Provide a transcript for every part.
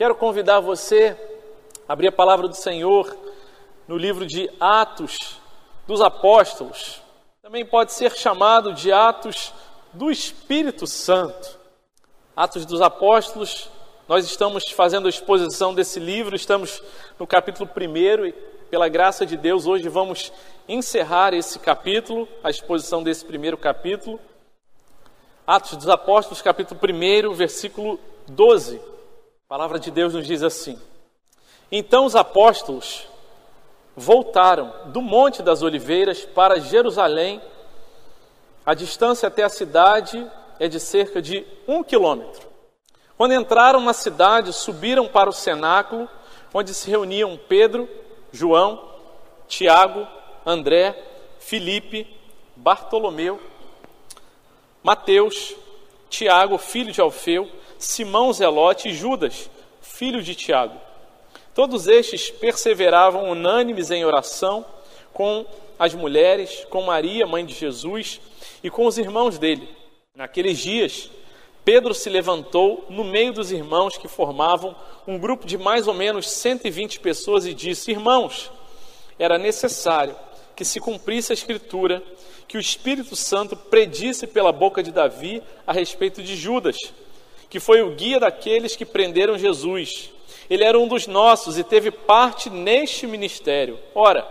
Quero convidar você a abrir a palavra do Senhor no livro de Atos dos Apóstolos. Também pode ser chamado de Atos do Espírito Santo. Atos dos Apóstolos, nós estamos fazendo a exposição desse livro, estamos no capítulo 1 e, pela graça de Deus, hoje vamos encerrar esse capítulo, a exposição desse primeiro capítulo. Atos dos Apóstolos, capítulo 1, versículo 12. A palavra de Deus nos diz assim: Então os apóstolos voltaram do Monte das Oliveiras para Jerusalém. A distância até a cidade é de cerca de um quilômetro. Quando entraram na cidade, subiram para o cenáculo, onde se reuniam Pedro, João, Tiago, André, Filipe, Bartolomeu, Mateus, Tiago, filho de Alfeu, Simão Zelote e Judas, filho de Tiago. Todos estes perseveravam unânimes em oração com as mulheres, com Maria, mãe de Jesus, e com os irmãos dele. Naqueles dias, Pedro se levantou no meio dos irmãos que formavam um grupo de mais ou menos 120 pessoas e disse: Irmãos, era necessário que se cumprisse a Escritura que o Espírito Santo predisse pela boca de Davi a respeito de Judas que foi o guia daqueles que prenderam Jesus. Ele era um dos nossos e teve parte neste ministério. Ora,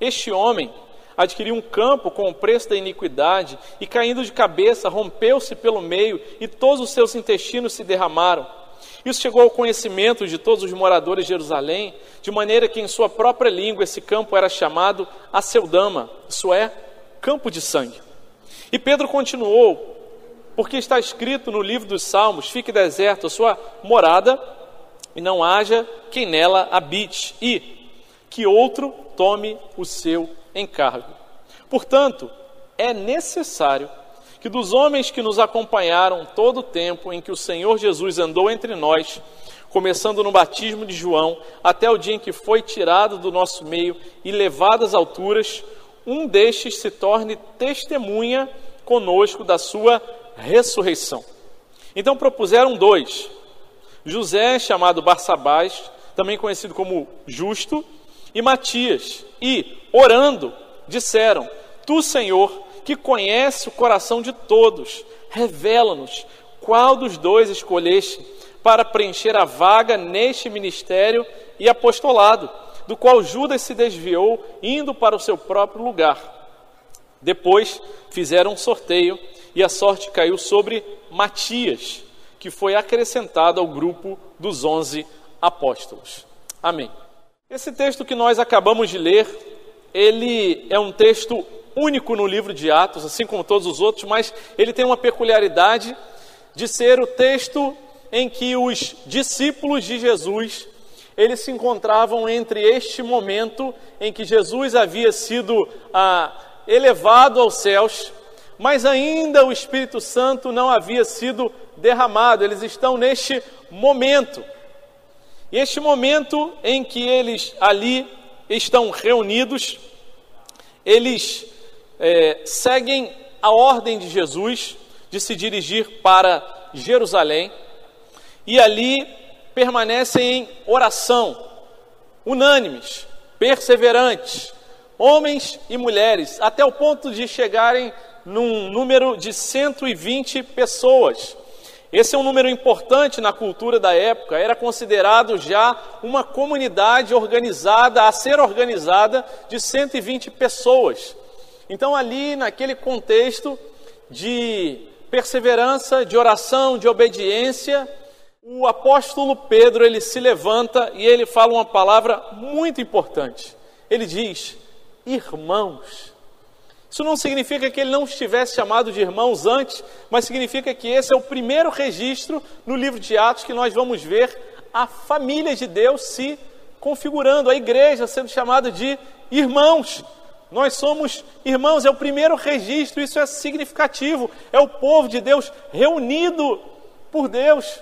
este homem adquiriu um campo com o preço da iniquidade e, caindo de cabeça, rompeu-se pelo meio e todos os seus intestinos se derramaram. Isso chegou ao conhecimento de todos os moradores de Jerusalém, de maneira que em sua própria língua esse campo era chamado Aceldama, isso é, campo de sangue. E Pedro continuou: porque está escrito no livro dos Salmos: fique deserto a sua morada e não haja quem nela habite, e que outro tome o seu encargo. Portanto, é necessário que dos homens que nos acompanharam todo o tempo em que o Senhor Jesus andou entre nós, começando no batismo de João, até o dia em que foi tirado do nosso meio e levado às alturas, um destes se torne testemunha conosco da sua ressurreição. Então propuseram dois: José, chamado Barsabás, também conhecido como Justo, e Matias, e, orando, disseram: Tu, Senhor, que conhece o coração de todos, revela-nos qual dos dois escolheste para preencher a vaga neste ministério e apostolado, do qual Judas se desviou, indo para o seu próprio lugar. Depois fizeram um sorteio e a sorte caiu sobre Matias, que foi acrescentado ao grupo dos onze apóstolos. Amém. Esse texto que nós acabamos de ler, ele é um texto único no livro de Atos, assim como todos os outros, mas ele tem uma peculiaridade de ser o texto em que os discípulos de Jesus eles se encontravam entre este momento em que Jesus havia sido ah, elevado aos céus mas ainda o Espírito Santo não havia sido derramado, eles estão neste momento. E este momento em que eles ali estão reunidos, eles é, seguem a ordem de Jesus de se dirigir para Jerusalém e ali permanecem em oração, unânimes, perseverantes, homens e mulheres, até o ponto de chegarem num número de 120 pessoas. Esse é um número importante na cultura da época, era considerado já uma comunidade organizada, a ser organizada, de 120 pessoas. Então, ali, naquele contexto de perseverança, de oração, de obediência, o apóstolo Pedro ele se levanta e ele fala uma palavra muito importante. Ele diz: Irmãos, isso não significa que ele não estivesse chamado de irmãos antes, mas significa que esse é o primeiro registro no livro de Atos que nós vamos ver a família de Deus se configurando, a igreja sendo chamada de irmãos. Nós somos irmãos, é o primeiro registro, isso é significativo. É o povo de Deus reunido por Deus.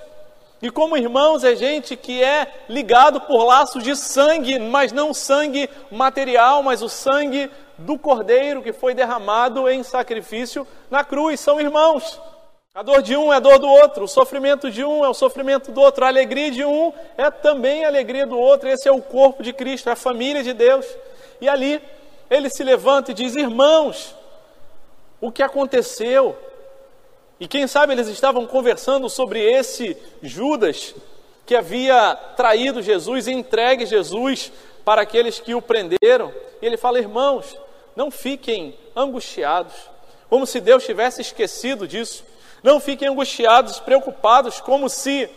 E como irmãos, é gente que é ligado por laços de sangue, mas não sangue material, mas o sangue do cordeiro que foi derramado em sacrifício na cruz. São irmãos. A dor de um é a dor do outro, o sofrimento de um é o sofrimento do outro, a alegria de um é também a alegria do outro. Esse é o corpo de Cristo, é a família de Deus. E ali ele se levanta e diz: Irmãos, o que aconteceu? E quem sabe eles estavam conversando sobre esse Judas que havia traído Jesus e entregue Jesus para aqueles que o prenderam. E ele fala: Irmãos, não fiquem angustiados, como se Deus tivesse esquecido disso. Não fiquem angustiados, preocupados, como se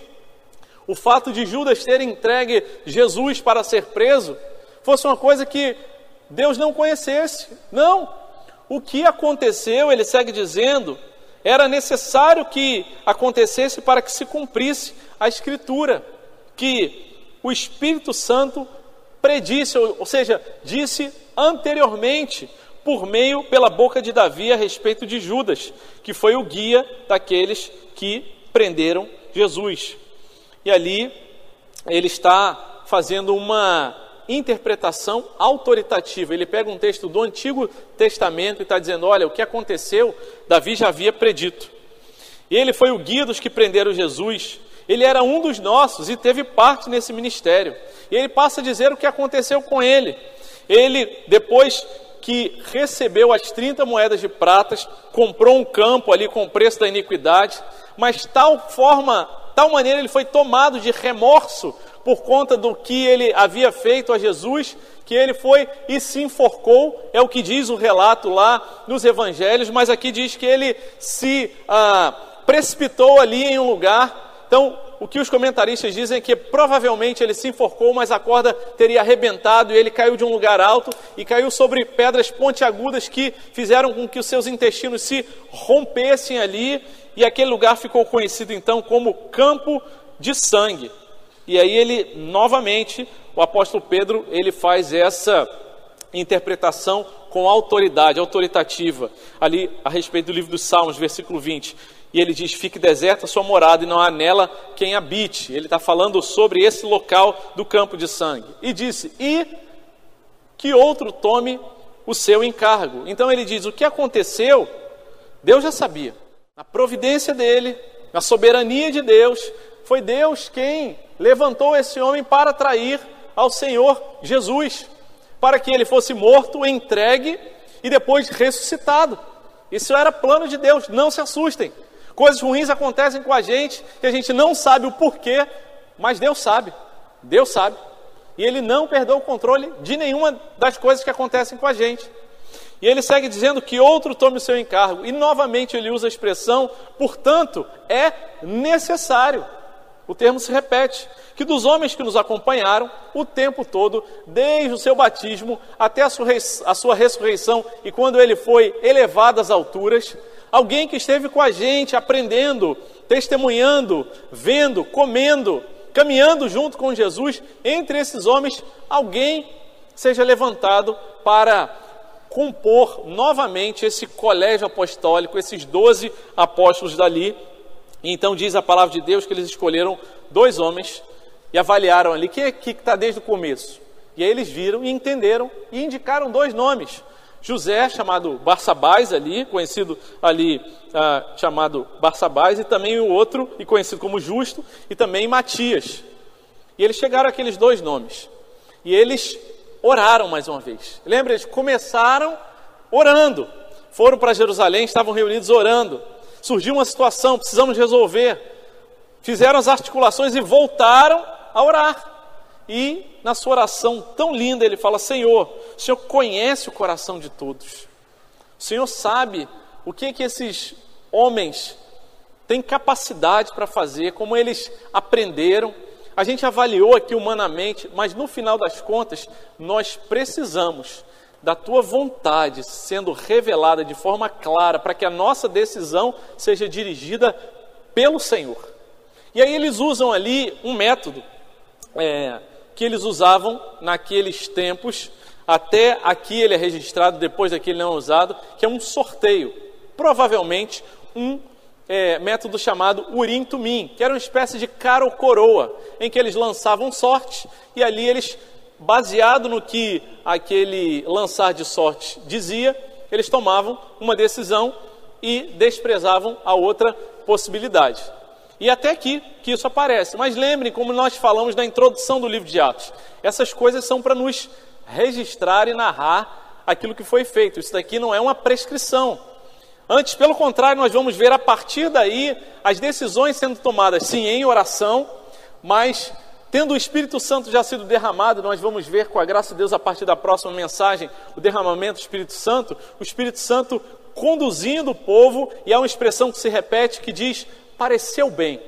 o fato de Judas ter entregue Jesus para ser preso fosse uma coisa que Deus não conhecesse. Não. O que aconteceu, ele segue dizendo, era necessário que acontecesse para que se cumprisse a Escritura, que o Espírito Santo predisse, ou seja, disse anteriormente por meio, pela boca de Davi, a respeito de Judas, que foi o guia daqueles que prenderam Jesus. E ali ele está fazendo uma interpretação autoritativa. Ele pega um texto do Antigo Testamento e está dizendo: olha, o que aconteceu, Davi já havia predito. Ele foi o guia dos que prenderam Jesus. Ele era um dos nossos e teve parte nesse ministério. E ele passa a dizer o que aconteceu com ele. Ele, depois que recebeu as 30 moedas de pratas, comprou um campo ali com o preço da iniquidade, mas tal forma, tal maneira ele foi tomado de remorso por conta do que ele havia feito a Jesus, que ele foi e se enforcou, é o que diz o relato lá nos evangelhos, mas aqui diz que ele se ah, precipitou ali em um lugar. Então, o que os comentaristas dizem é que provavelmente ele se enforcou, mas a corda teria arrebentado e ele caiu de um lugar alto e caiu sobre pedras pontiagudas que fizeram com que os seus intestinos se rompessem ali e aquele lugar ficou conhecido então como campo de sangue. E aí ele novamente, o apóstolo Pedro, ele faz essa interpretação com autoridade, autoritativa, ali a respeito do livro dos Salmos, versículo 20 e ele diz: Fique deserta a sua morada e não há nela quem habite. Ele está falando sobre esse local do campo de sangue. E disse: E que outro tome o seu encargo. Então ele diz: O que aconteceu, Deus já sabia. Na providência dele, na soberania de Deus, foi Deus quem levantou esse homem para trair ao Senhor Jesus, para que ele fosse morto, entregue e depois ressuscitado. Isso era plano de Deus, não se assustem. Coisas ruins acontecem com a gente que a gente não sabe o porquê, mas Deus sabe. Deus sabe. E Ele não perdeu o controle de nenhuma das coisas que acontecem com a gente. E ele segue dizendo que outro tome o seu encargo. E novamente ele usa a expressão, portanto, é necessário. O termo se repete. Que dos homens que nos acompanharam o tempo todo, desde o seu batismo até a sua, a sua ressurreição e quando ele foi elevado às alturas, alguém que esteve com a gente, aprendendo, testemunhando, vendo, comendo, caminhando junto com Jesus, entre esses homens, alguém seja levantado para compor novamente esse colégio apostólico, esses doze apóstolos dali. E então diz a palavra de Deus que eles escolheram dois homens e avaliaram ali quem é que está desde o começo. E aí eles viram e entenderam e indicaram dois nomes. José, chamado Barsabás ali, conhecido ali, ah, chamado Barsabás, e também o outro, e conhecido como Justo, e também Matias. E eles chegaram àqueles dois nomes. E eles oraram mais uma vez. Lembra? Eles começaram orando. Foram para Jerusalém, estavam reunidos orando. Surgiu uma situação, precisamos resolver. Fizeram as articulações e voltaram a orar. E na sua oração tão linda, ele fala: Senhor, o Senhor conhece o coração de todos. O Senhor sabe o que, que esses homens têm capacidade para fazer, como eles aprenderam. A gente avaliou aqui humanamente, mas no final das contas, nós precisamos da tua vontade sendo revelada de forma clara, para que a nossa decisão seja dirigida pelo Senhor. E aí eles usam ali um método. É, que eles usavam naqueles tempos, até aqui ele é registrado, depois daqui ele não é usado, que é um sorteio, provavelmente um é, método chamado Urim Tumim, que era uma espécie de cara ou coroa, em que eles lançavam sorte e ali eles, baseado no que aquele lançar de sorte dizia, eles tomavam uma decisão e desprezavam a outra possibilidade. E até aqui que isso aparece. Mas lembrem, como nós falamos na introdução do livro de Atos, essas coisas são para nos registrar e narrar aquilo que foi feito. Isso daqui não é uma prescrição. Antes, pelo contrário, nós vamos ver a partir daí as decisões sendo tomadas, sim, em oração, mas tendo o Espírito Santo já sido derramado, nós vamos ver com a graça de Deus a partir da próxima mensagem, o derramamento do Espírito Santo, o Espírito Santo conduzindo o povo, e há uma expressão que se repete que diz: pareceu bem,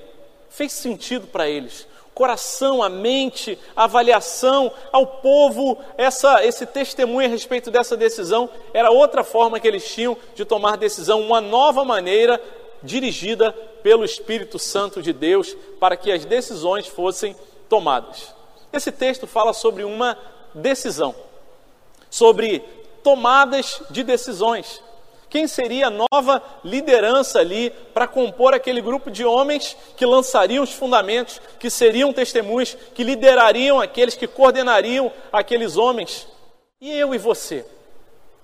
fez sentido para eles. Coração, a mente, a avaliação ao povo, essa, esse testemunho a respeito dessa decisão era outra forma que eles tinham de tomar decisão, uma nova maneira dirigida pelo Espírito Santo de Deus para que as decisões fossem tomadas. Esse texto fala sobre uma decisão, sobre tomadas de decisões. Quem seria a nova liderança ali para compor aquele grupo de homens que lançariam os fundamentos, que seriam testemunhos, que liderariam aqueles, que coordenariam aqueles homens? E eu e você?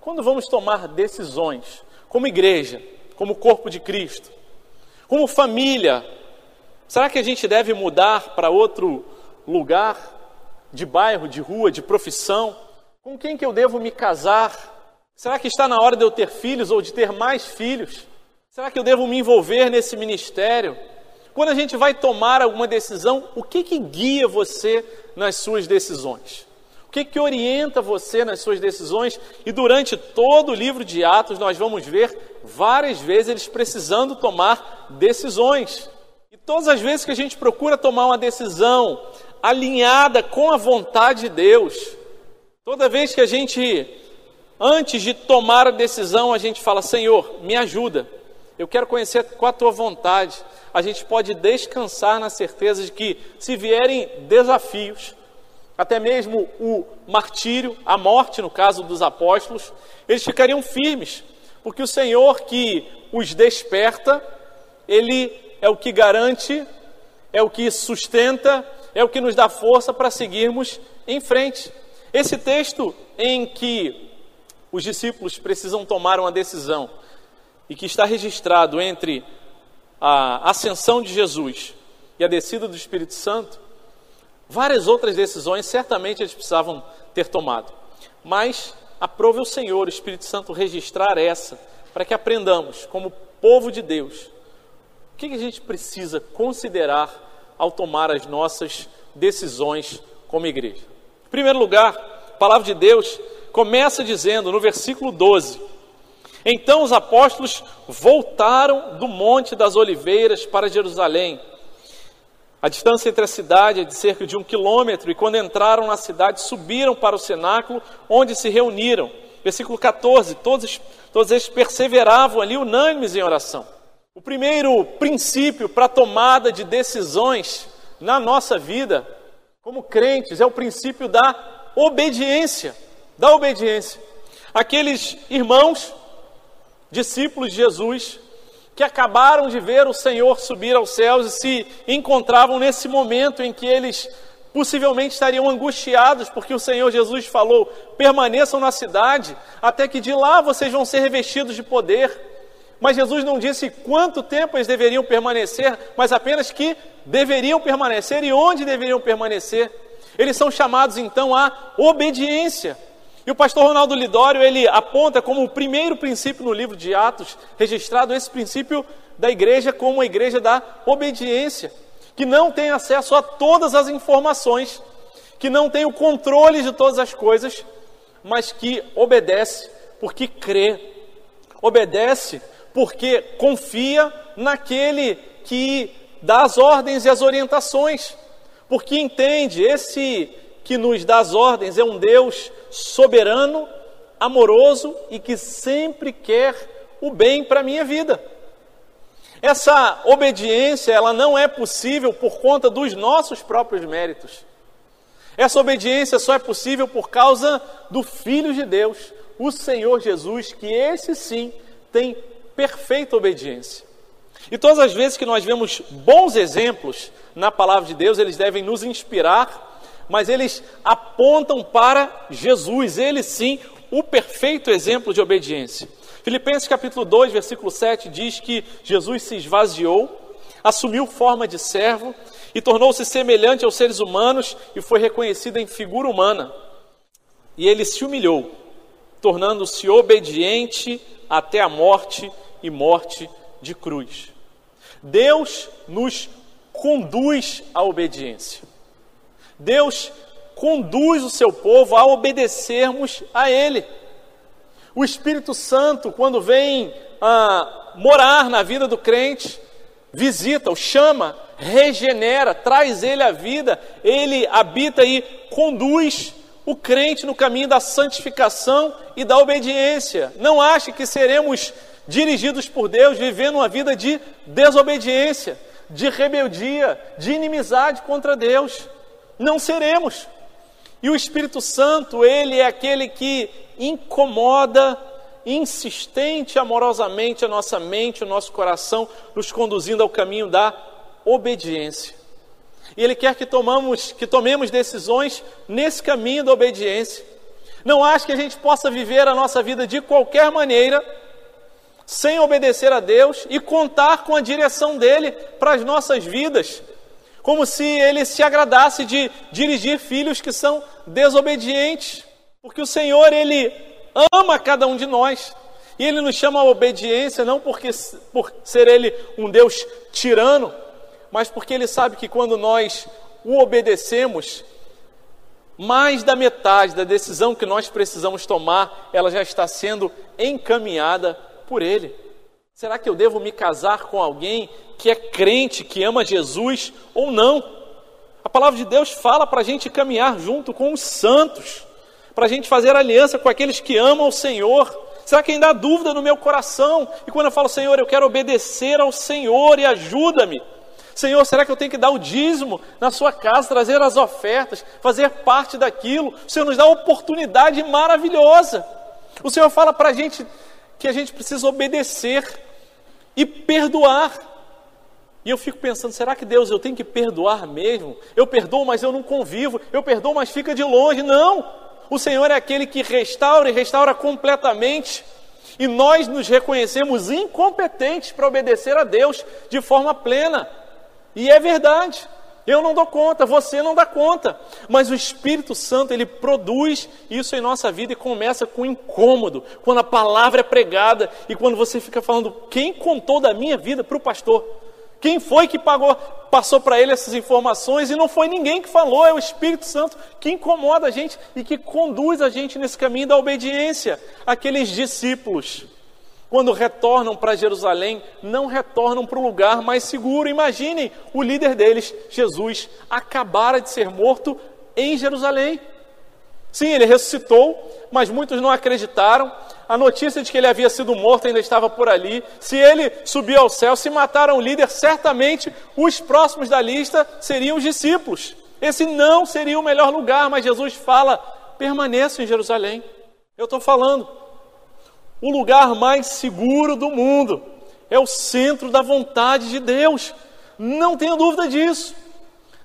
Quando vamos tomar decisões, como igreja, como corpo de Cristo, como família, será que a gente deve mudar para outro lugar, de bairro, de rua, de profissão? Com quem que eu devo me casar? Será que está na hora de eu ter filhos ou de ter mais filhos? Será que eu devo me envolver nesse ministério? Quando a gente vai tomar alguma decisão, o que, que guia você nas suas decisões? O que, que orienta você nas suas decisões? E durante todo o livro de Atos, nós vamos ver várias vezes eles precisando tomar decisões. E todas as vezes que a gente procura tomar uma decisão alinhada com a vontade de Deus, toda vez que a gente Antes de tomar a decisão, a gente fala: Senhor, me ajuda. Eu quero conhecer qual a tua vontade. A gente pode descansar na certeza de que, se vierem desafios, até mesmo o martírio, a morte, no caso dos apóstolos, eles ficariam firmes, porque o Senhor que os desperta, Ele é o que garante, é o que sustenta, é o que nos dá força para seguirmos em frente. Esse texto em que os discípulos precisam tomar uma decisão e que está registrado entre a ascensão de Jesus e a descida do Espírito Santo, várias outras decisões certamente eles precisavam ter tomado. Mas aprove o Senhor, o Espírito Santo, registrar essa, para que aprendamos, como povo de Deus, o que a gente precisa considerar ao tomar as nossas decisões como igreja. Em primeiro lugar, a palavra de Deus começa dizendo no versículo 12: Então os apóstolos voltaram do Monte das Oliveiras para Jerusalém. A distância entre a cidade é de cerca de um quilômetro, e quando entraram na cidade, subiram para o cenáculo, onde se reuniram. Versículo 14: todos, todos eles perseveravam ali unânimes em oração. O primeiro princípio para a tomada de decisões na nossa vida, como crentes, é o princípio da obediência da obediência. Aqueles irmãos, discípulos de Jesus, que acabaram de ver o Senhor subir aos céus e se encontravam nesse momento em que eles possivelmente estariam angustiados, porque o Senhor Jesus falou: permaneçam na cidade, até que de lá vocês vão ser revestidos de poder. Mas Jesus não disse quanto tempo eles deveriam permanecer, mas apenas que deveriam permanecer e onde deveriam permanecer. Eles são chamados então à obediência. E o pastor Ronaldo Lidório, ele aponta como o primeiro princípio no livro de Atos, registrado esse princípio da igreja como a igreja da obediência, que não tem acesso a todas as informações, que não tem o controle de todas as coisas, mas que obedece porque crê, obedece porque confia naquele que dá as ordens e as orientações, porque entende esse que nos dá as ordens é um Deus soberano, amoroso e que sempre quer o bem para a minha vida. Essa obediência, ela não é possível por conta dos nossos próprios méritos. Essa obediência só é possível por causa do Filho de Deus, o Senhor Jesus, que esse sim tem perfeita obediência. E todas as vezes que nós vemos bons exemplos na palavra de Deus, eles devem nos inspirar mas eles apontam para Jesus, ele sim, o perfeito exemplo de obediência. Filipenses capítulo 2, versículo 7 diz que Jesus se esvaziou, assumiu forma de servo e tornou-se semelhante aos seres humanos e foi reconhecido em figura humana. E ele se humilhou, tornando-se obediente até a morte e morte de cruz. Deus nos conduz à obediência. Deus conduz o seu povo a obedecermos a Ele. O Espírito Santo, quando vem a morar na vida do crente, visita, o chama, regenera, traz ele à vida, ele habita e conduz o crente no caminho da santificação e da obediência. Não ache que seremos dirigidos por Deus vivendo uma vida de desobediência, de rebeldia, de inimizade contra Deus. Não seremos. E o Espírito Santo, ele é aquele que incomoda insistente, amorosamente a nossa mente, o nosso coração, nos conduzindo ao caminho da obediência. E Ele quer que, tomamos, que tomemos decisões nesse caminho da obediência. Não acho que a gente possa viver a nossa vida de qualquer maneira, sem obedecer a Deus e contar com a direção dele para as nossas vidas, como se ele se agradasse de dirigir filhos que são desobedientes, porque o Senhor, ele ama cada um de nós. E ele nos chama a obediência não porque por ser ele um Deus tirano, mas porque ele sabe que quando nós o obedecemos, mais da metade da decisão que nós precisamos tomar, ela já está sendo encaminhada por ele. Será que eu devo me casar com alguém que é crente, que ama Jesus ou não? A palavra de Deus fala para a gente caminhar junto com os santos, para a gente fazer aliança com aqueles que amam o Senhor. Será que ainda há dúvida no meu coração? E quando eu falo, Senhor, eu quero obedecer ao Senhor e ajuda-me. Senhor, será que eu tenho que dar o dízimo na sua casa, trazer as ofertas, fazer parte daquilo? O Senhor nos dá uma oportunidade maravilhosa. O Senhor fala para a gente que a gente precisa obedecer e perdoar. E eu fico pensando, será que Deus eu tenho que perdoar mesmo? Eu perdoo, mas eu não convivo. Eu perdoo, mas fica de longe. Não! O Senhor é aquele que restaura e restaura completamente. E nós nos reconhecemos incompetentes para obedecer a Deus de forma plena. E é verdade. Eu não dou conta, você não dá conta. Mas o Espírito Santo, ele produz isso em nossa vida e começa com incômodo, quando a palavra é pregada e quando você fica falando, quem contou da minha vida para o pastor? Quem foi que pagou, passou para ele essas informações? E não foi ninguém que falou, é o Espírito Santo que incomoda a gente e que conduz a gente nesse caminho da obediência. Aqueles discípulos quando retornam para Jerusalém, não retornam para o lugar mais seguro. Imaginem, o líder deles, Jesus, acabara de ser morto em Jerusalém. Sim, ele ressuscitou, mas muitos não acreditaram. A notícia de que ele havia sido morto ainda estava por ali. Se ele subiu ao céu, se mataram o líder, certamente os próximos da lista seriam os discípulos. Esse não seria o melhor lugar, mas Jesus fala: permaneça em Jerusalém. Eu estou falando, o lugar mais seguro do mundo. É o centro da vontade de Deus. Não tenha dúvida disso.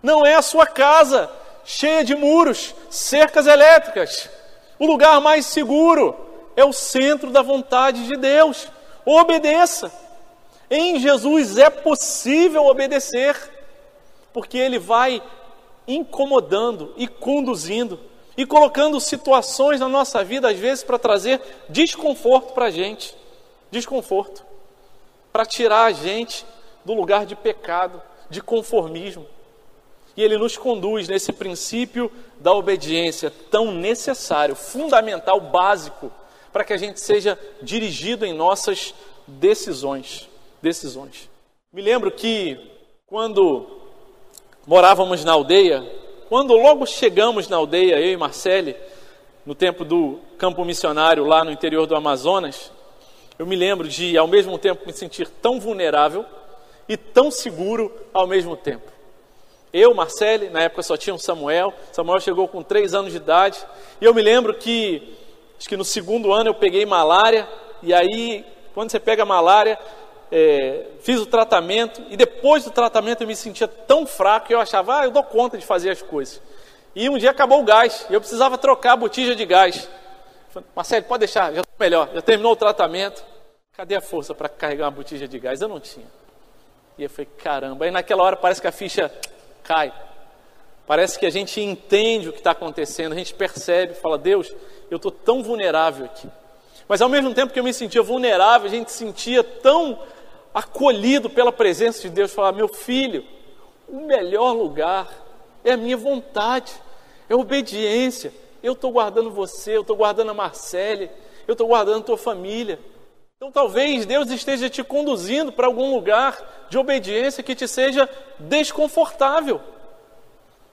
Não é a sua casa cheia de muros, cercas elétricas. O lugar mais seguro é o centro da vontade de Deus. Obedeça. Em Jesus é possível obedecer, porque Ele vai incomodando e conduzindo e colocando situações na nossa vida, às vezes, para trazer desconforto para a gente desconforto para tirar a gente do lugar de pecado, de conformismo. E ele nos conduz nesse princípio da obediência tão necessário, fundamental, básico, para que a gente seja dirigido em nossas decisões. Decisões. Me lembro que quando morávamos na aldeia, quando logo chegamos na aldeia, eu e Marcele, no tempo do campo missionário lá no interior do Amazonas, eu me lembro de, ao mesmo tempo, me sentir tão vulnerável e tão seguro ao mesmo tempo. Eu, Marcele, na época só tinha um Samuel, Samuel chegou com três anos de idade, e eu me lembro que, acho que no segundo ano eu peguei malária, e aí, quando você pega malária, é, fiz o tratamento e depois do tratamento eu me sentia tão fraco que eu achava, ah, eu dou conta de fazer as coisas. E um dia acabou o gás, eu precisava trocar a botija de gás. Marcelo, pode deixar, já estou melhor, já terminou o tratamento. Cadê a força para carregar uma botija de gás? Eu não tinha. E eu falei, caramba. Aí naquela hora parece que a ficha cai. Parece que a gente entende o que está acontecendo, a gente percebe, fala, Deus, eu estou tão vulnerável aqui. Mas ao mesmo tempo que eu me sentia vulnerável, a gente sentia tão acolhido pela presença de Deus, falar, meu filho, o melhor lugar é a minha vontade, é obediência. Eu estou guardando você, eu estou guardando a Marcele, eu estou guardando a tua família. Então talvez Deus esteja te conduzindo para algum lugar de obediência que te seja desconfortável.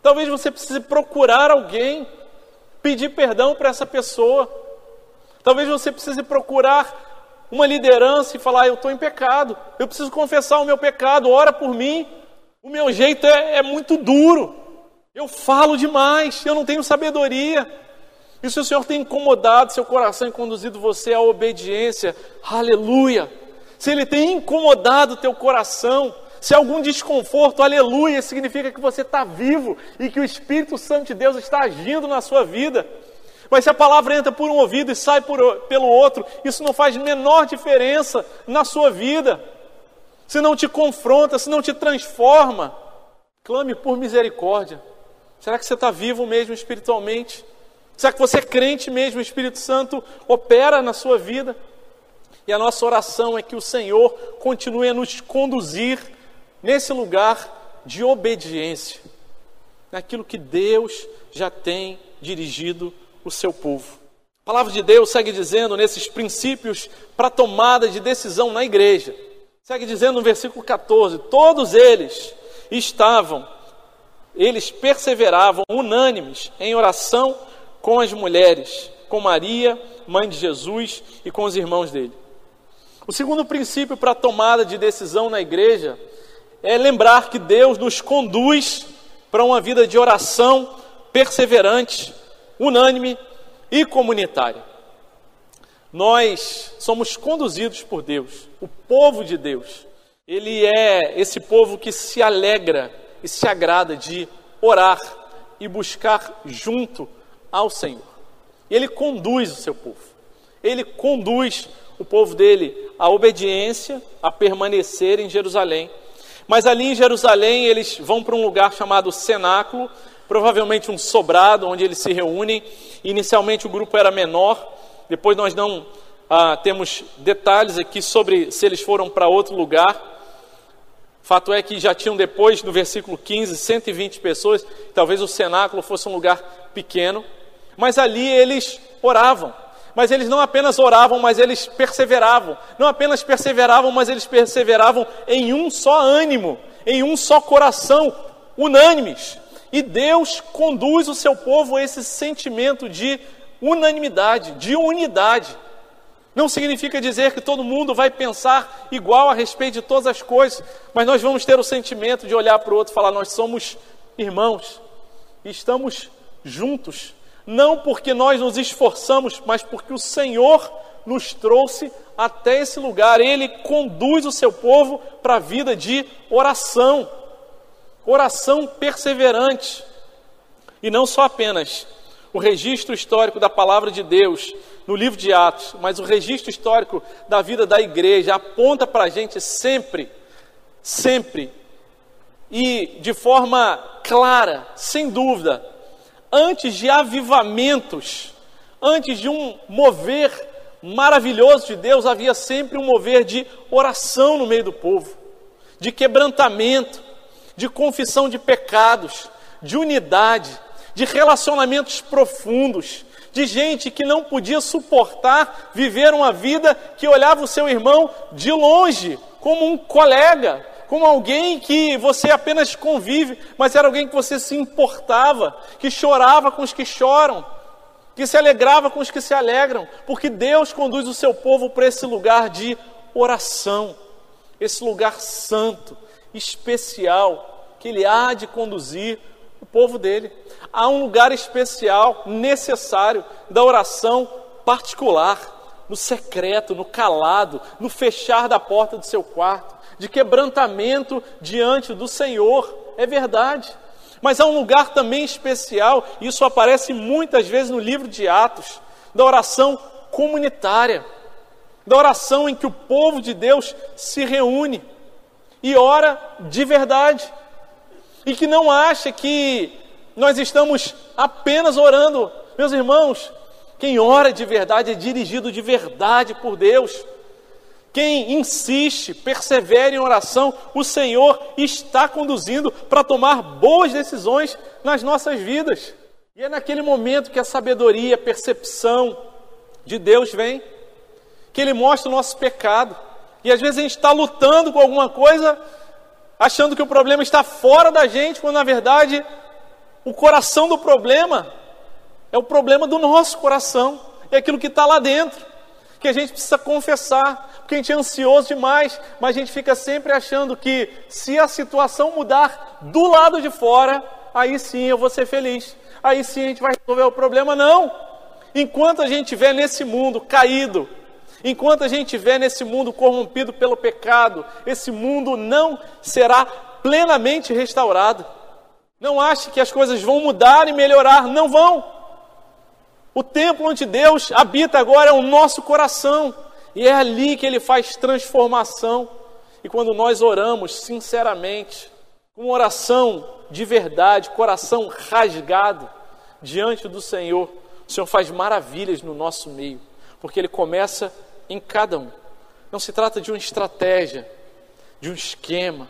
Talvez você precise procurar alguém, pedir perdão para essa pessoa. Talvez você precise procurar uma liderança e falar: Eu estou em pecado, eu preciso confessar o meu pecado, ora por mim. O meu jeito é, é muito duro, eu falo demais, eu não tenho sabedoria. E se o Senhor tem incomodado seu coração e conduzido você à obediência, aleluia. Se Ele tem incomodado teu coração, se algum desconforto, aleluia, significa que você está vivo e que o Espírito Santo de Deus está agindo na sua vida. Mas se a palavra entra por um ouvido e sai por, pelo outro, isso não faz menor diferença na sua vida. Se não te confronta, se não te transforma, clame por misericórdia. Será que você está vivo mesmo espiritualmente? Será que você é crente mesmo? O Espírito Santo opera na sua vida? E a nossa oração é que o Senhor continue a nos conduzir nesse lugar de obediência, naquilo que Deus já tem dirigido o seu povo. A palavra de Deus segue dizendo nesses princípios para tomada de decisão na igreja. Segue dizendo no versículo 14: todos eles estavam, eles perseveravam unânimes em oração com as mulheres, com Maria, mãe de Jesus e com os irmãos dele. O segundo princípio para tomada de decisão na igreja é lembrar que Deus nos conduz para uma vida de oração perseverante, unânime e comunitária. Nós somos conduzidos por Deus, o povo de Deus. Ele é esse povo que se alegra e se agrada de orar e buscar junto ao Senhor. Ele conduz o seu povo. Ele conduz o povo dele à obediência, a permanecer em Jerusalém mas ali em Jerusalém eles vão para um lugar chamado cenáculo, provavelmente um sobrado onde eles se reúnem. Inicialmente o grupo era menor, depois nós não ah, temos detalhes aqui sobre se eles foram para outro lugar. Fato é que já tinham depois, no versículo 15, 120 pessoas, talvez o cenáculo fosse um lugar pequeno, mas ali eles oravam. Mas eles não apenas oravam, mas eles perseveravam. Não apenas perseveravam, mas eles perseveravam em um só ânimo, em um só coração, unânimes. E Deus conduz o seu povo a esse sentimento de unanimidade, de unidade. Não significa dizer que todo mundo vai pensar igual a respeito de todas as coisas, mas nós vamos ter o sentimento de olhar para o outro e falar: nós somos irmãos, estamos juntos não porque nós nos esforçamos, mas porque o Senhor nos trouxe até esse lugar. Ele conduz o seu povo para a vida de oração, oração perseverante. E não só apenas o registro histórico da palavra de Deus no livro de Atos, mas o registro histórico da vida da igreja aponta para a gente sempre, sempre, e de forma clara, sem dúvida, antes de avivamentos, antes de um mover maravilhoso de Deus, havia sempre um mover de oração no meio do povo, de quebrantamento, de confissão de pecados, de unidade, de relacionamentos profundos, de gente que não podia suportar viver uma vida que olhava o seu irmão de longe, como um colega, como alguém que você apenas convive, mas era alguém que você se importava, que chorava com os que choram, que se alegrava com os que se alegram, porque Deus conduz o seu povo para esse lugar de oração, esse lugar santo, especial, que Ele há de conduzir o povo dele. Há um lugar especial, necessário, da oração particular, no secreto, no calado, no fechar da porta do seu quarto de quebrantamento diante do Senhor, é verdade. Mas há um lugar também especial, e isso aparece muitas vezes no livro de Atos, da oração comunitária, da oração em que o povo de Deus se reúne e ora de verdade, e que não acha que nós estamos apenas orando. Meus irmãos, quem ora de verdade é dirigido de verdade por Deus. Quem insiste, persevera em oração, o Senhor está conduzindo para tomar boas decisões nas nossas vidas. E é naquele momento que a sabedoria, a percepção de Deus vem, que Ele mostra o nosso pecado. E às vezes a gente está lutando com alguma coisa, achando que o problema está fora da gente, quando na verdade o coração do problema é o problema do nosso coração, é aquilo que está lá dentro, que a gente precisa confessar, porque a gente é ansioso demais, mas a gente fica sempre achando que se a situação mudar do lado de fora, aí sim eu vou ser feliz, aí sim a gente vai resolver o problema. Não! Enquanto a gente estiver nesse mundo caído, enquanto a gente estiver nesse mundo corrompido pelo pecado, esse mundo não será plenamente restaurado. Não ache que as coisas vão mudar e melhorar, não vão. O templo onde Deus habita agora é o nosso coração, e é ali que ele faz transformação. E quando nós oramos sinceramente, com oração de verdade, coração rasgado diante do Senhor, o Senhor faz maravilhas no nosso meio, porque Ele começa em cada um. Não se trata de uma estratégia, de um esquema,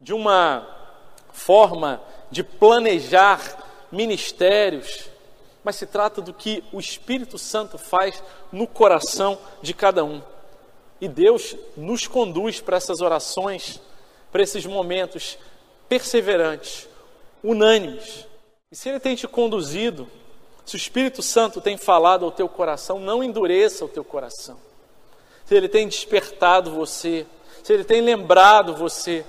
de uma forma de planejar ministérios, mas se trata do que o Espírito Santo faz no coração de cada um. E Deus nos conduz para essas orações, para esses momentos perseverantes, unânimes. E se Ele tem te conduzido, se o Espírito Santo tem falado ao teu coração, não endureça o teu coração. Se Ele tem despertado você, se Ele tem lembrado você.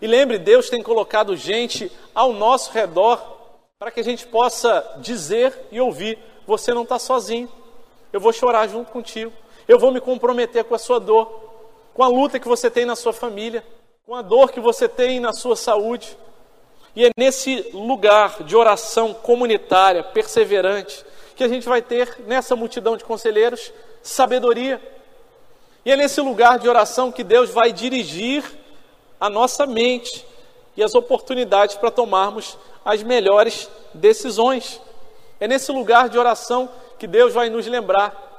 E lembre, Deus tem colocado gente ao nosso redor para que a gente possa dizer e ouvir: você não está sozinho, eu vou chorar junto contigo, eu vou me comprometer com a sua dor, com a luta que você tem na sua família, com a dor que você tem na sua saúde. E é nesse lugar de oração comunitária, perseverante, que a gente vai ter nessa multidão de conselheiros sabedoria. E é nesse lugar de oração que Deus vai dirigir a nossa mente e as oportunidades para tomarmos as melhores decisões. É nesse lugar de oração que Deus vai nos lembrar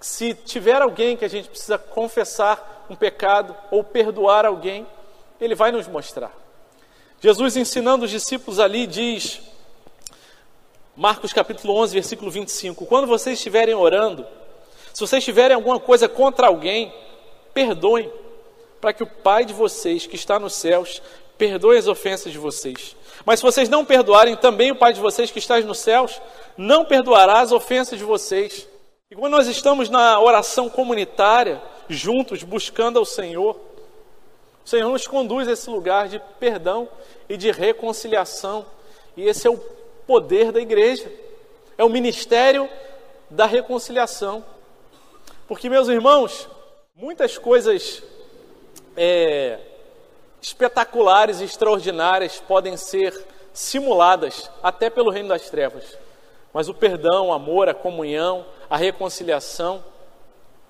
se tiver alguém que a gente precisa confessar um pecado ou perdoar alguém, Ele vai nos mostrar. Jesus ensinando os discípulos ali diz, Marcos capítulo 11, versículo 25: Quando vocês estiverem orando, se vocês tiverem alguma coisa contra alguém, perdoem, para que o Pai de vocês, que está nos céus, perdoe as ofensas de vocês. Mas se vocês não perdoarem, também o Pai de vocês, que está nos céus, não perdoará as ofensas de vocês. E quando nós estamos na oração comunitária, juntos, buscando ao Senhor, o Senhor nos conduz a esse lugar de perdão e de reconciliação. E esse é o poder da igreja, é o ministério da reconciliação. Porque, meus irmãos, muitas coisas é, espetaculares e extraordinárias podem ser simuladas até pelo reino das trevas. Mas o perdão, o amor, a comunhão, a reconciliação,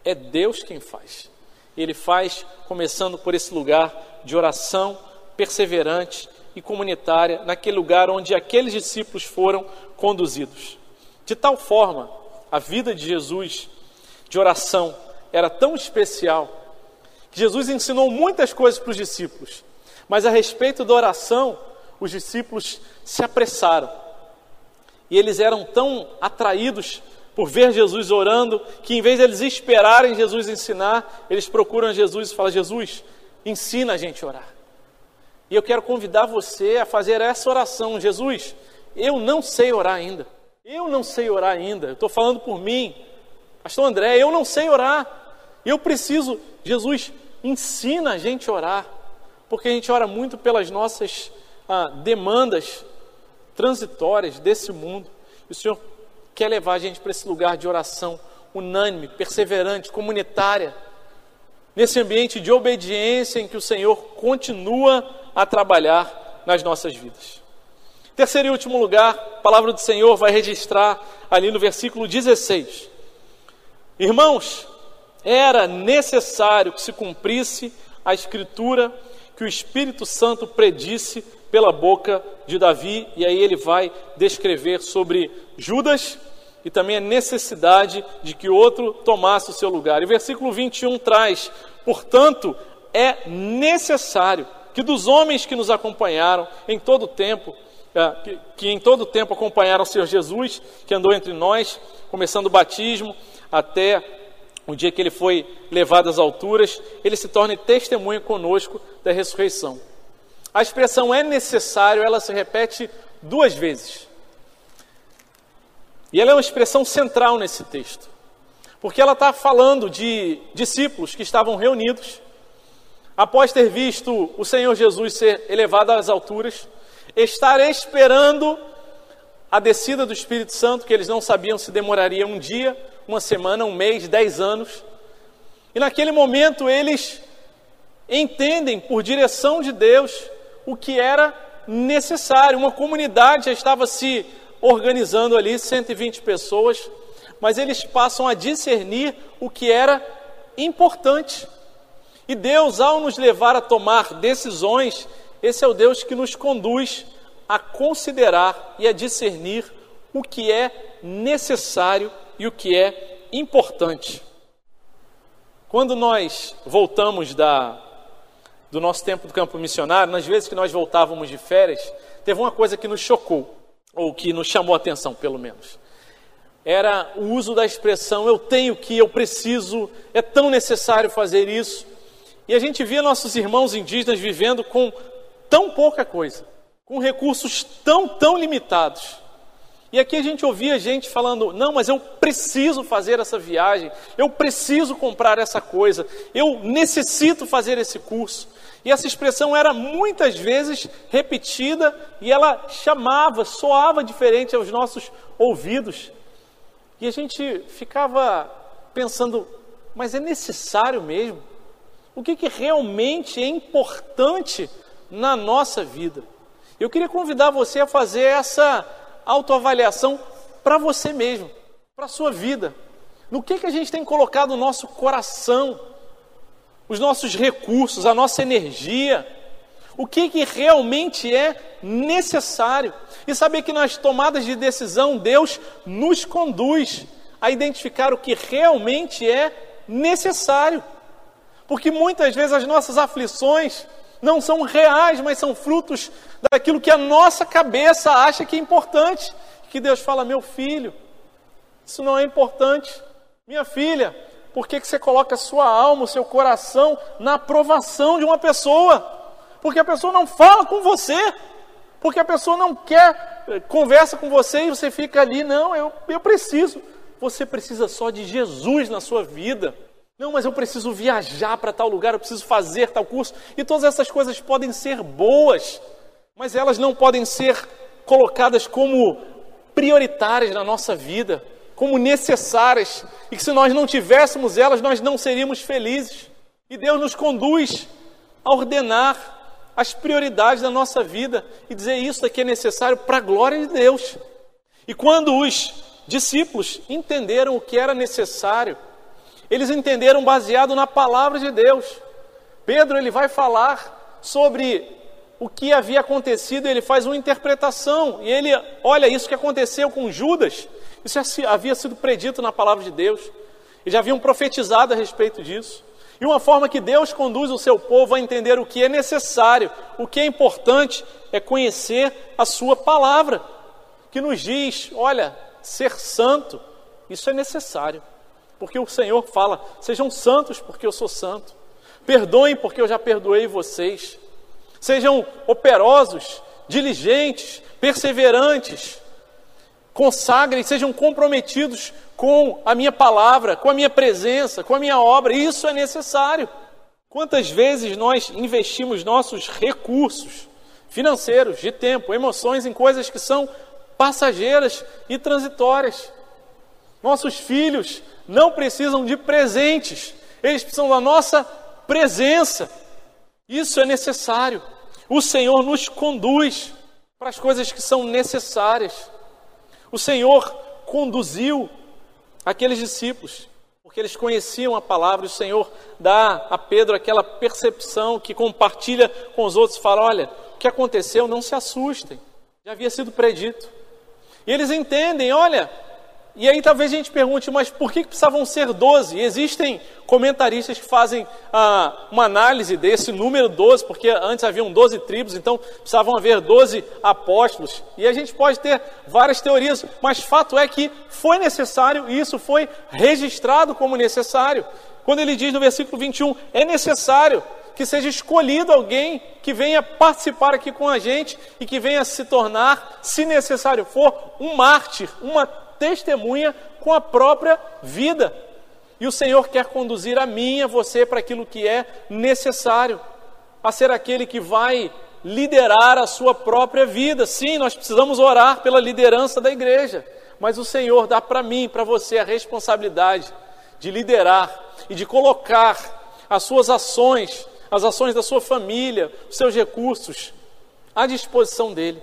é Deus quem faz. Ele faz começando por esse lugar de oração perseverante e comunitária, naquele lugar onde aqueles discípulos foram conduzidos. De tal forma, a vida de Jesus de oração era tão especial que Jesus ensinou muitas coisas para os discípulos, mas a respeito da oração, os discípulos se apressaram. E eles eram tão atraídos por ver Jesus orando, que em vez de eles esperarem Jesus ensinar, eles procuram Jesus e falam: Jesus, ensina a gente a orar. E eu quero convidar você a fazer essa oração: Jesus, eu não sei orar ainda. Eu não sei orar ainda. Eu estou falando por mim. Pastor André, eu não sei orar. Eu preciso, Jesus, ensina a gente a orar. Porque a gente ora muito pelas nossas ah, demandas transitórias desse mundo. E o Senhor quer levar a gente para esse lugar de oração unânime, perseverante, comunitária, nesse ambiente de obediência em que o Senhor continua a trabalhar nas nossas vidas. Terceiro e último lugar, a palavra do Senhor vai registrar ali no versículo 16, Irmãos, era necessário que se cumprisse a escritura que o Espírito Santo predisse pela boca de Davi, e aí ele vai descrever sobre Judas e também a necessidade de que outro tomasse o seu lugar. E versículo 21 traz: portanto, é necessário que dos homens que nos acompanharam em todo o tempo, é, que, que em todo o tempo acompanharam o Senhor Jesus, que andou entre nós, começando o batismo até o dia que ele foi levado às alturas, ele se torne testemunha conosco da ressurreição. A expressão é necessário, ela se repete duas vezes. E ela é uma expressão central nesse texto, porque ela está falando de discípulos que estavam reunidos, após ter visto o Senhor Jesus ser elevado às alturas, estar esperando a descida do Espírito Santo, que eles não sabiam se demoraria um dia, uma semana, um mês, dez anos. E naquele momento eles entendem, por direção de Deus, o que era necessário. Uma comunidade já estava se organizando ali 120 pessoas, mas eles passam a discernir o que era importante. E Deus, ao nos levar a tomar decisões, esse é o Deus que nos conduz a considerar e a discernir o que é necessário e o que é importante. Quando nós voltamos da, do nosso tempo do campo missionário, nas vezes que nós voltávamos de férias, teve uma coisa que nos chocou ou que nos chamou a atenção, pelo menos. Era o uso da expressão eu tenho que, eu preciso, é tão necessário fazer isso. E a gente via nossos irmãos indígenas vivendo com tão pouca coisa, com recursos tão, tão limitados. E aqui a gente ouvia gente falando: não, mas eu preciso fazer essa viagem, eu preciso comprar essa coisa, eu necessito fazer esse curso. E essa expressão era muitas vezes repetida e ela chamava, soava diferente aos nossos ouvidos. E a gente ficava pensando, mas é necessário mesmo? O que, que realmente é importante na nossa vida? Eu queria convidar você a fazer essa autoavaliação para você mesmo, para a sua vida. No que, que a gente tem colocado o nosso coração? os nossos recursos, a nossa energia, o que, que realmente é necessário. E saber que nas tomadas de decisão, Deus nos conduz a identificar o que realmente é necessário. Porque muitas vezes as nossas aflições não são reais, mas são frutos daquilo que a nossa cabeça acha que é importante. Que Deus fala, meu filho, isso não é importante. Minha filha, por que, que você coloca a sua alma, o seu coração na aprovação de uma pessoa? Porque a pessoa não fala com você, porque a pessoa não quer, eh, conversa com você e você fica ali, não, eu, eu preciso. Você precisa só de Jesus na sua vida. Não, mas eu preciso viajar para tal lugar, eu preciso fazer tal curso. E todas essas coisas podem ser boas, mas elas não podem ser colocadas como prioritárias na nossa vida como necessárias e que se nós não tivéssemos elas, nós não seríamos felizes. E Deus nos conduz a ordenar as prioridades da nossa vida e dizer isso aqui é necessário para a glória de Deus. E quando os discípulos entenderam o que era necessário, eles entenderam baseado na palavra de Deus. Pedro ele vai falar sobre o que havia acontecido, ele faz uma interpretação e ele olha isso que aconteceu com Judas isso havia sido predito na palavra de Deus. E já haviam profetizado a respeito disso. E uma forma que Deus conduz o seu povo a entender o que é necessário, o que é importante, é conhecer a sua palavra, que nos diz: olha, ser santo, isso é necessário. Porque o Senhor fala: sejam santos, porque eu sou santo. Perdoem, porque eu já perdoei vocês. Sejam operosos, diligentes, perseverantes consagrem, sejam comprometidos com a minha palavra, com a minha presença, com a minha obra. Isso é necessário. Quantas vezes nós investimos nossos recursos financeiros, de tempo, emoções em coisas que são passageiras e transitórias? Nossos filhos não precisam de presentes, eles precisam da nossa presença. Isso é necessário. O Senhor nos conduz para as coisas que são necessárias. O Senhor conduziu aqueles discípulos, porque eles conheciam a palavra, o Senhor dá a Pedro aquela percepção que compartilha com os outros, fala: olha, o que aconteceu, não se assustem, já havia sido predito. E eles entendem, olha, e aí talvez a gente pergunte, mas por que precisavam ser 12? E existem comentaristas que fazem ah, uma análise desse número 12, porque antes haviam 12 tribos, então precisavam haver 12 apóstolos. E a gente pode ter várias teorias, mas fato é que foi necessário e isso foi registrado como necessário. Quando ele diz no versículo 21, é necessário que seja escolhido alguém que venha participar aqui com a gente e que venha se tornar, se necessário for, um mártir, uma testemunha com a própria vida. E o Senhor quer conduzir a mim a você para aquilo que é necessário, a ser aquele que vai liderar a sua própria vida. Sim, nós precisamos orar pela liderança da igreja, mas o Senhor dá para mim, para você a responsabilidade de liderar e de colocar as suas ações, as ações da sua família, os seus recursos à disposição dele.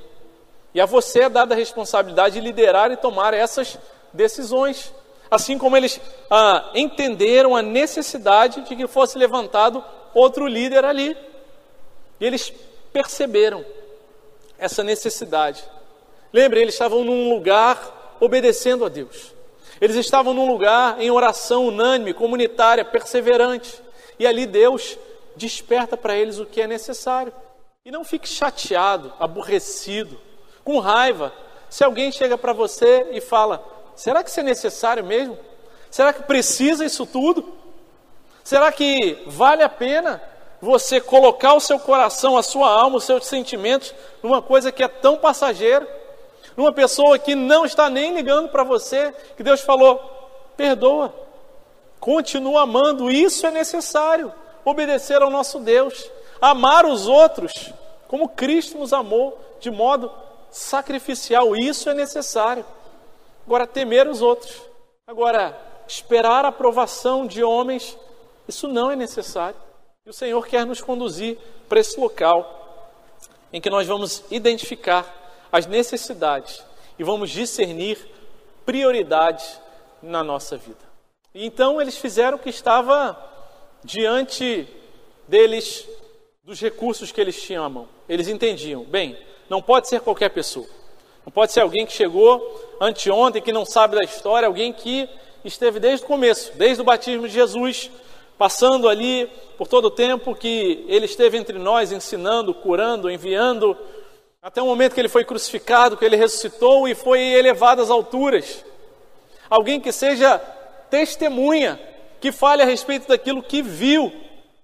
E a você é dada a responsabilidade de liderar e tomar essas decisões. Assim como eles ah, entenderam a necessidade de que fosse levantado outro líder ali. E eles perceberam essa necessidade. Lembre, eles estavam num lugar obedecendo a Deus. Eles estavam num lugar em oração unânime, comunitária, perseverante. E ali Deus desperta para eles o que é necessário. E não fique chateado, aborrecido, com raiva, se alguém chega para você e fala: será que isso é necessário mesmo? Será que precisa isso tudo? Será que vale a pena você colocar o seu coração, a sua alma, os seus sentimentos numa coisa que é tão passageira? Numa pessoa que não está nem ligando para você, que Deus falou: perdoa, continua amando, isso é necessário. Obedecer ao nosso Deus, amar os outros como Cristo nos amou, de modo sacrificial, isso é necessário. Agora, temer os outros. Agora, esperar a aprovação de homens, isso não é necessário. E o Senhor quer nos conduzir para esse local em que nós vamos identificar as necessidades e vamos discernir prioridades na nossa vida. E então eles fizeram o que estava diante deles dos recursos que eles tinham à mão. Eles entendiam, bem, não pode ser qualquer pessoa. Não pode ser alguém que chegou anteontem, que não sabe da história, alguém que esteve desde o começo, desde o batismo de Jesus, passando ali por todo o tempo que ele esteve entre nós, ensinando, curando, enviando, até o momento que ele foi crucificado, que ele ressuscitou e foi elevado às alturas. Alguém que seja testemunha, que fale a respeito daquilo que viu,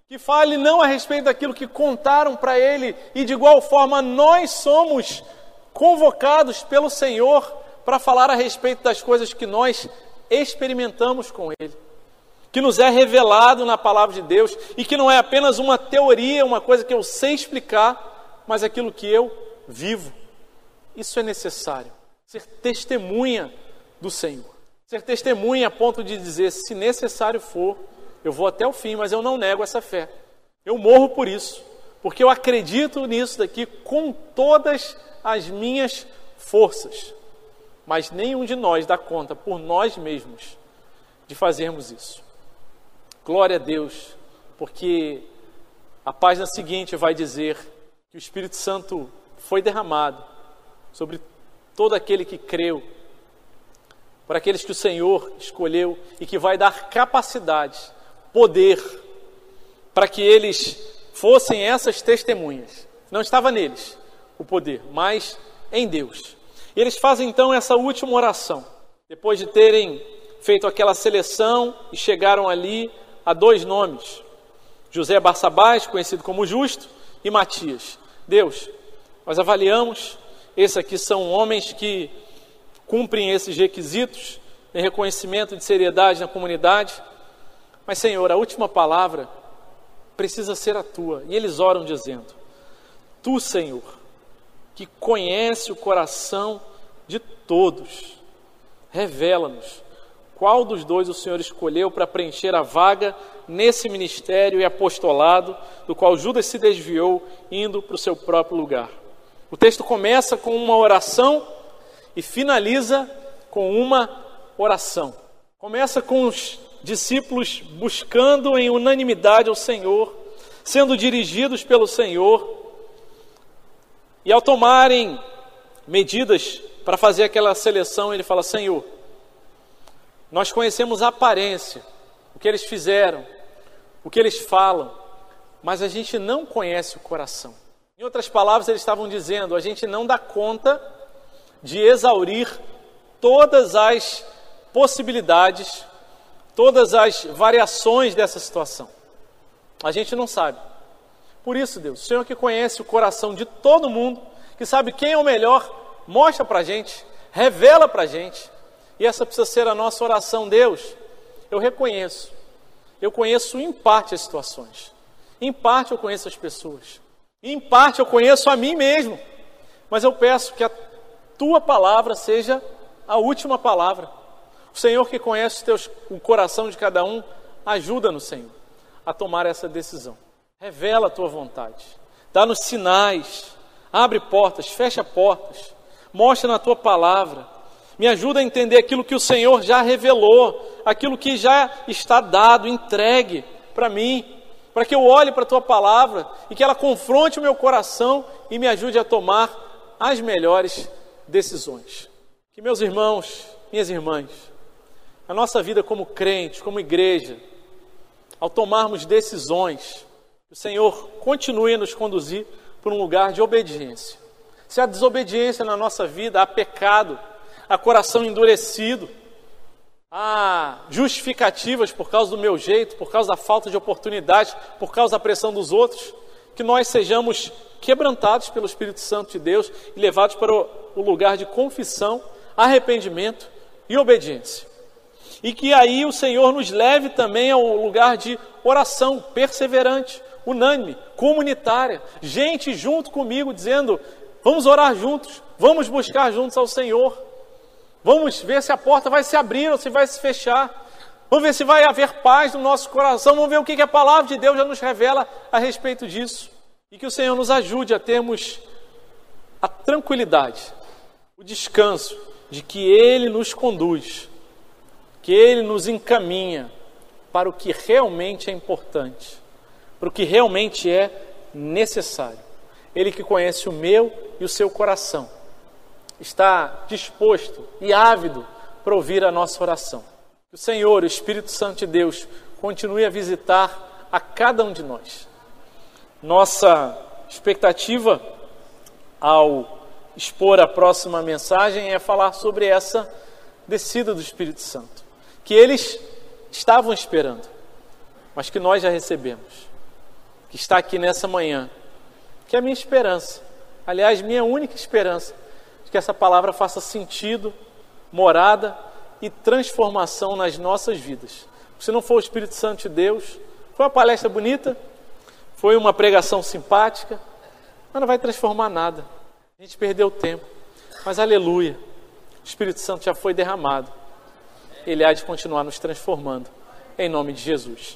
que fale não a respeito daquilo que contaram para ele, e de igual forma nós somos convocados pelo Senhor para falar a respeito das coisas que nós experimentamos com ele, que nos é revelado na palavra de Deus e que não é apenas uma teoria, uma coisa que eu sei explicar, mas aquilo que eu vivo. Isso é necessário. Ser testemunha do Senhor. Ser testemunha a ponto de dizer, se necessário for, eu vou até o fim, mas eu não nego essa fé. Eu morro por isso, porque eu acredito nisso daqui com todas as minhas forças. Mas nenhum de nós dá conta por nós mesmos de fazermos isso. Glória a Deus, porque a página seguinte vai dizer que o Espírito Santo foi derramado sobre todo aquele que creu, para aqueles que o Senhor escolheu e que vai dar capacidade poder para que eles fossem essas testemunhas. Não estava neles o poder, mas em Deus. E eles fazem então essa última oração. Depois de terem feito aquela seleção e chegaram ali a dois nomes: José Barçabás, conhecido como Justo, e Matias. Deus, nós avaliamos, esses aqui são homens que cumprem esses requisitos, têm reconhecimento de seriedade na comunidade mas, Senhor, a última palavra precisa ser a tua. E eles oram dizendo: Tu, Senhor, que conhece o coração de todos, revela-nos qual dos dois o Senhor escolheu para preencher a vaga nesse ministério e apostolado do qual Judas se desviou indo para o seu próprio lugar. O texto começa com uma oração e finaliza com uma oração. Começa com os discípulos buscando em unanimidade ao Senhor, sendo dirigidos pelo Senhor, e ao tomarem medidas para fazer aquela seleção, ele fala: Senhor, nós conhecemos a aparência, o que eles fizeram, o que eles falam, mas a gente não conhece o coração. Em outras palavras, eles estavam dizendo: a gente não dá conta de exaurir todas as possibilidades, todas as variações dessa situação. A gente não sabe. Por isso, Deus, o Senhor que conhece o coração de todo mundo, que sabe quem é o melhor, mostra para a gente, revela para a gente. E essa precisa ser a nossa oração, Deus. Eu reconheço, eu conheço em parte as situações, em parte eu conheço as pessoas, em parte eu conheço a mim mesmo, mas eu peço que a tua palavra seja a última palavra. O Senhor que conhece teus, o coração de cada um, ajuda-nos, Senhor, a tomar essa decisão. Revela a tua vontade, dá-nos sinais, abre portas, fecha portas, mostra na tua palavra. Me ajuda a entender aquilo que o Senhor já revelou, aquilo que já está dado, entregue para mim, para que eu olhe para a tua palavra e que ela confronte o meu coração e me ajude a tomar as melhores decisões. Que meus irmãos, minhas irmãs, a nossa vida como crentes, como igreja, ao tomarmos decisões, o Senhor continue a nos conduzir para um lugar de obediência. Se há desobediência na nossa vida, há pecado, há coração endurecido, há justificativas por causa do meu jeito, por causa da falta de oportunidade, por causa da pressão dos outros, que nós sejamos quebrantados pelo Espírito Santo de Deus e levados para o lugar de confissão, arrependimento e obediência. E que aí o Senhor nos leve também ao lugar de oração perseverante, unânime, comunitária, gente junto comigo dizendo: vamos orar juntos, vamos buscar juntos ao Senhor, vamos ver se a porta vai se abrir ou se vai se fechar. Vamos ver se vai haver paz no nosso coração. Vamos ver o que a palavra de Deus já nos revela a respeito disso. E que o Senhor nos ajude a termos a tranquilidade, o descanso de que Ele nos conduz, que Ele nos encaminha para o que realmente é importante para o que realmente é necessário. Ele que conhece o meu e o seu coração, está disposto e ávido para ouvir a nossa oração. Que o Senhor, o Espírito Santo de Deus, continue a visitar a cada um de nós. Nossa expectativa ao expor a próxima mensagem é falar sobre essa descida do Espírito Santo, que eles estavam esperando, mas que nós já recebemos que está aqui nessa manhã, que é a minha esperança, aliás, minha única esperança, de que essa palavra faça sentido, morada e transformação nas nossas vidas. Se não for o Espírito Santo de Deus, foi uma palestra bonita, foi uma pregação simpática, mas não vai transformar nada. A gente perdeu tempo. Mas aleluia, o Espírito Santo já foi derramado. Ele há de continuar nos transformando. Em nome de Jesus.